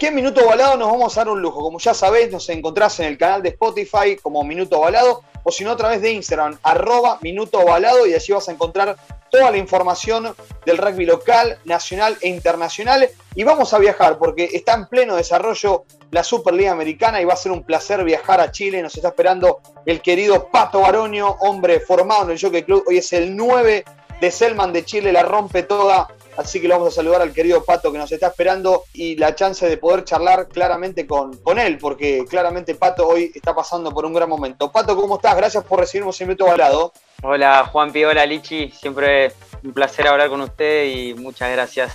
aquí Minuto Balado nos vamos a dar un lujo. Como ya sabés, nos encontrás en el canal de Spotify como Minuto Balado o si no a través de Instagram, arroba Minuto Balado y allí vas a encontrar toda la información del rugby local, nacional e internacional. Y vamos a viajar porque está en pleno desarrollo la Superliga Americana y va a ser un placer viajar a Chile. Nos está esperando el querido Pato Baroño, hombre formado en el Jockey Club. Hoy es el 9 de Selman de Chile, la rompe toda. Así que lo vamos a saludar al querido Pato que nos está esperando y la chance de poder charlar claramente con, con él, porque claramente Pato hoy está pasando por un gran momento. Pato, ¿cómo estás? Gracias por recibirnos en Minuto Balado. Hola Juan hola Lichi, siempre un placer hablar con usted y muchas gracias.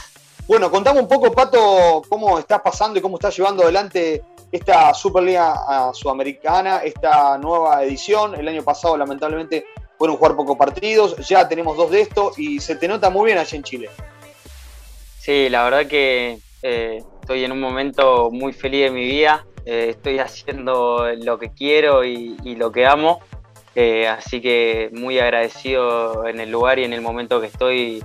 Bueno, contame un poco, Pato, cómo estás pasando y cómo estás llevando adelante esta Superliga ah, Sudamericana, esta nueva edición. El año pasado, lamentablemente, fueron jugar pocos partidos. Ya tenemos dos de estos y se te nota muy bien allí en Chile. Sí, la verdad que eh, estoy en un momento muy feliz de mi vida. Eh, estoy haciendo lo que quiero y, lo que amo. Eh, así que muy agradecido en el lugar y en el momento que estoy.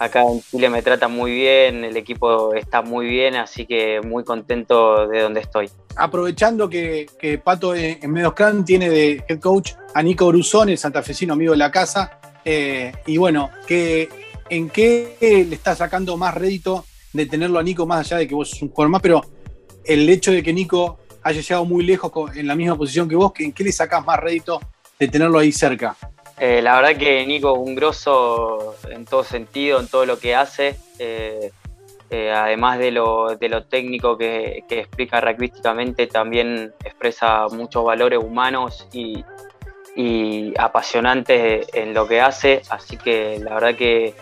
Acá en Chile me trata muy bien, el equipo está muy bien, así que muy contento de donde estoy. Aprovechando que, Pato en Medoscran tiene de head coach a Nico Brusón, el santafesino amigo de la casa. y bueno, que ¿en qué le está sacando más rédito de tenerlo a Nico, más allá de que vos sos un jugador más, pero el hecho de que Nico haya llegado muy lejos en la misma posición que vos, ¿en qué le sacás más rédito de tenerlo ahí cerca? Eh, la verdad que Nico es un grosso en todo sentido, en todo lo que hace. Eh, eh, además de lo, técnico que, explica rugbyísticamente, también expresa muchos valores humanos y apasionantes en lo que hace. Así que la verdad que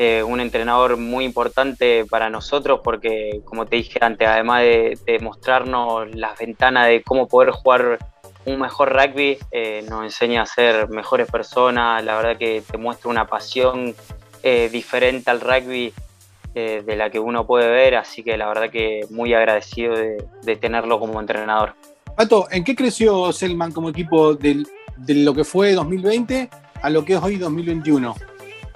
eh, un entrenador muy importante para nosotros porque, como te dije antes, además de, mostrarnos las ventanas de cómo poder jugar un mejor rugby, eh, nos enseña a ser mejores personas, la verdad que te muestra una pasión eh, diferente al rugby de la que uno puede ver, así que la verdad que muy agradecido de, tenerlo como entrenador. Pato, ¿en qué creció Selman como equipo de lo que fue 2020 a lo que es hoy 2021?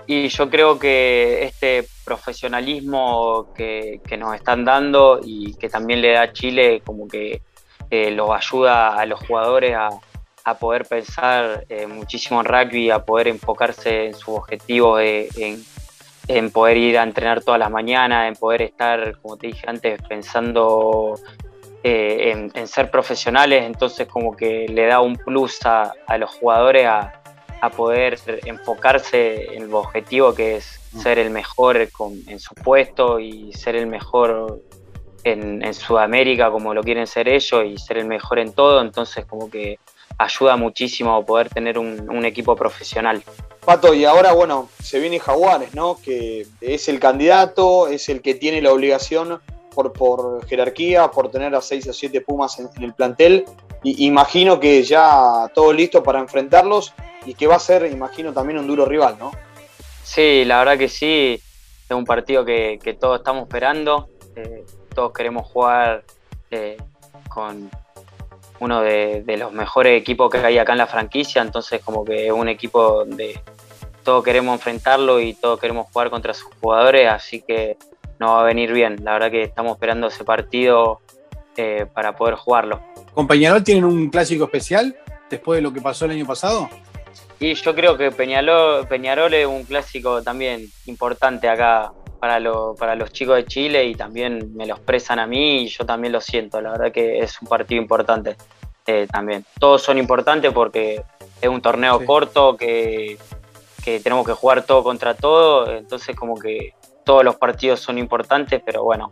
Y yo creo que este profesionalismo que, nos están dando y que también le da Chile como que eh, los ayuda a los jugadores a, poder pensar eh, muchísimo en rugby, a poder enfocarse en sus objetivos, eh, en, poder ir a entrenar todas las mañanas, en poder estar, como te dije antes, pensando en, ser profesionales, entonces como que le da un plus a, a los jugadores a, a poder enfocarse en el objetivo que es mm. ser el mejor en su puesto y ser el mejor en, Sudamérica como lo quieren ser ellos y ser el mejor en todo, entonces como que ayuda muchísimo a poder tener un, equipo profesional. Pato, y ahora bueno, se viene Jaguares, ¿no? Que es el candidato, es el que tiene la obligación por, por jerarquía, por tener a 6 o 7 Pumas en, el plantel. Y imagino que ya todo listo para enfrentarlos y que va a ser, imagino, también un duro rival, ¿no? Sí, la verdad que sí, es un partido que, todos estamos esperando, eh, todos queremos jugar eh, con uno de, los mejores equipos que hay acá en la franquicia, entonces como que es un equipo donde todos queremos enfrentarlo y todos queremos jugar contra sus jugadores, así que nos va a venir bien, la verdad que estamos esperando ese partido eh, para poder jugarlo. ¿Con Peñarol tienen un clásico especial después de lo que pasó el año pasado? Y yo creo que Peñarol, Peñarol es un clásico también importante acá para, para los chicos de Chile y también me lo expresan a mí y yo también lo siento. La verdad que es un partido importante eh, también. Todos son importantes porque es un torneo corto que, tenemos que jugar todo contra todo, entonces como que todos los partidos son importantes, pero bueno,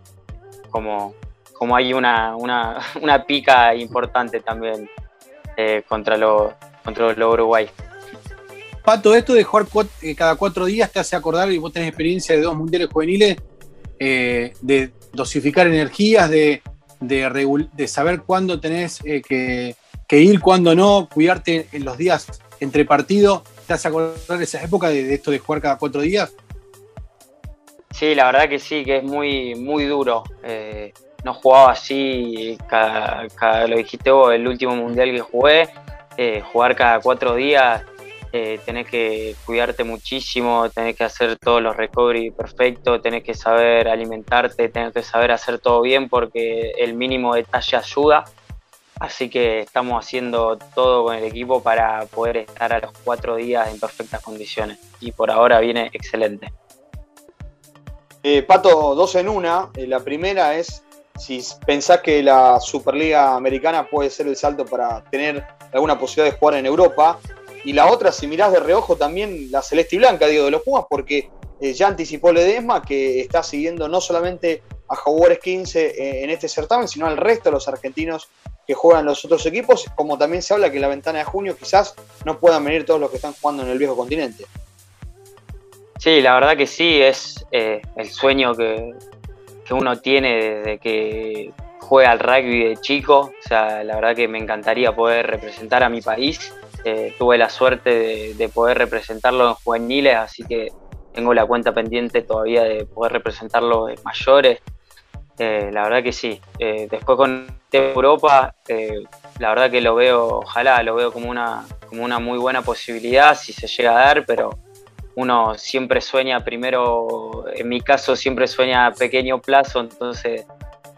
como, como hay una, una, pica importante también eh, contra, los contra los Uruguay. Pato, esto de jugar eh, cada cuatro días te hace acordar, y vos tenés experiencia de dos mundiales juveniles, eh, de dosificar energías, de, de, saber cuándo tenés eh, que, ir, cuándo no, cuidarte en los días entre partidos. ¿Te hace acordar esa época de, esto de jugar cada cuatro días? Sí, la verdad que sí, que es muy, muy duro. no jugaba así, cada, lo dijiste vos, el último mundial que jugué, jugar cada cuatro días eh, tenés que cuidarte muchísimo, tenés que hacer todos los recovery perfectos, tenés que saber alimentarte, tenés que saber hacer todo bien porque el mínimo detalle ayuda. Así que estamos haciendo todo con el equipo para poder estar a los cuatro días en perfectas condiciones. Y por ahora viene excelente. Eh, Pato, dos en una. Eh, la primera es si pensás que la Superliga Americana puede ser el salto para tener alguna posibilidad de jugar en Europa. Y la otra, si mirás de reojo también la celeste y blanca, digo, de los Pumas, porque eh, ya anticipó Ledesma que está siguiendo no solamente a Jaguares 15 en este certamen, sino al resto de los argentinos que juegan los otros equipos, como también se habla que en la ventana de junio quizás no puedan venir todos los que están jugando en el viejo continente. Sí, la verdad que sí, es eh, el sueño que, uno tiene desde que juega al rugby de chico. O sea, la verdad que me encantaría poder representar a mi país. Eh, tuve la suerte de, poder representarlo en juveniles, así que tengo la cuenta pendiente todavía de poder representarlo en mayores. Eh, la verdad que sí. después con Europa, la verdad que lo veo, ojalá, lo veo como una, como una muy buena posibilidad si se llega a dar, pero uno siempre sueña primero, en mi caso siempre sueña a pequeño plazo, entonces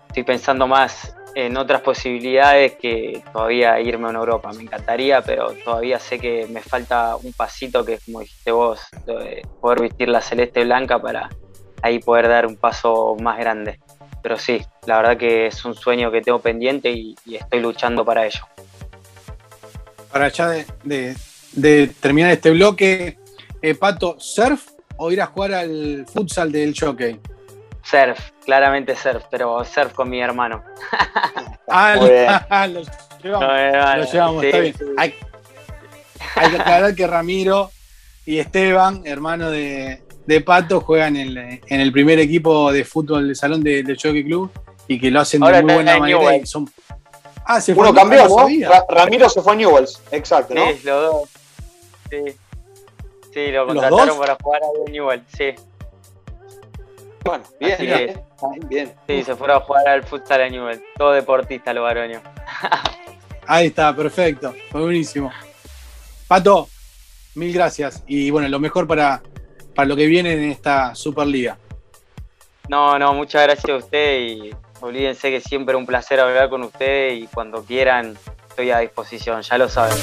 estoy pensando más en otras posibilidades que todavía irme a Europa. Me encantaría, pero todavía sé que me falta un pasito que es como dijiste vos, poder vestir la celeste blanca para ahí poder dar un paso más grande. Pero sí, la verdad que es un sueño que tengo pendiente y, estoy luchando para ello. Para ya de terminar este bloque, eh, Pato, ¿surf o ir a jugar al futsal del jockey? Surf, claramente surf, pero surf con mi hermano. ah, lo llevamos, lo llevamos está bien. Hay, que aclarar que Ramiro y Esteban, hermano de, Pato, juegan en el, primer equipo de fútbol del salón del Jockey Club y que lo hacen de muy buena manera. son... Ah, se Uno cambió, ¿no? Ramiro se fue a Newells, exacto, ¿no? Sí, los dos. Sí. Sí, lo contrataron para jugar a Newell, sí. Bueno, bien, bien, bien, Sí, se fueron a jugar al futsal a Newell. Todo deportista, lo varoño. Ahí está, perfecto. Fue buenísimo. Pato, mil gracias. Y bueno, lo mejor para, para lo que viene en esta Superliga. No, no, muchas gracias a usted y olvídense que siempre un placer hablar con usted y cuando quieran estoy a disposición, ya lo saben.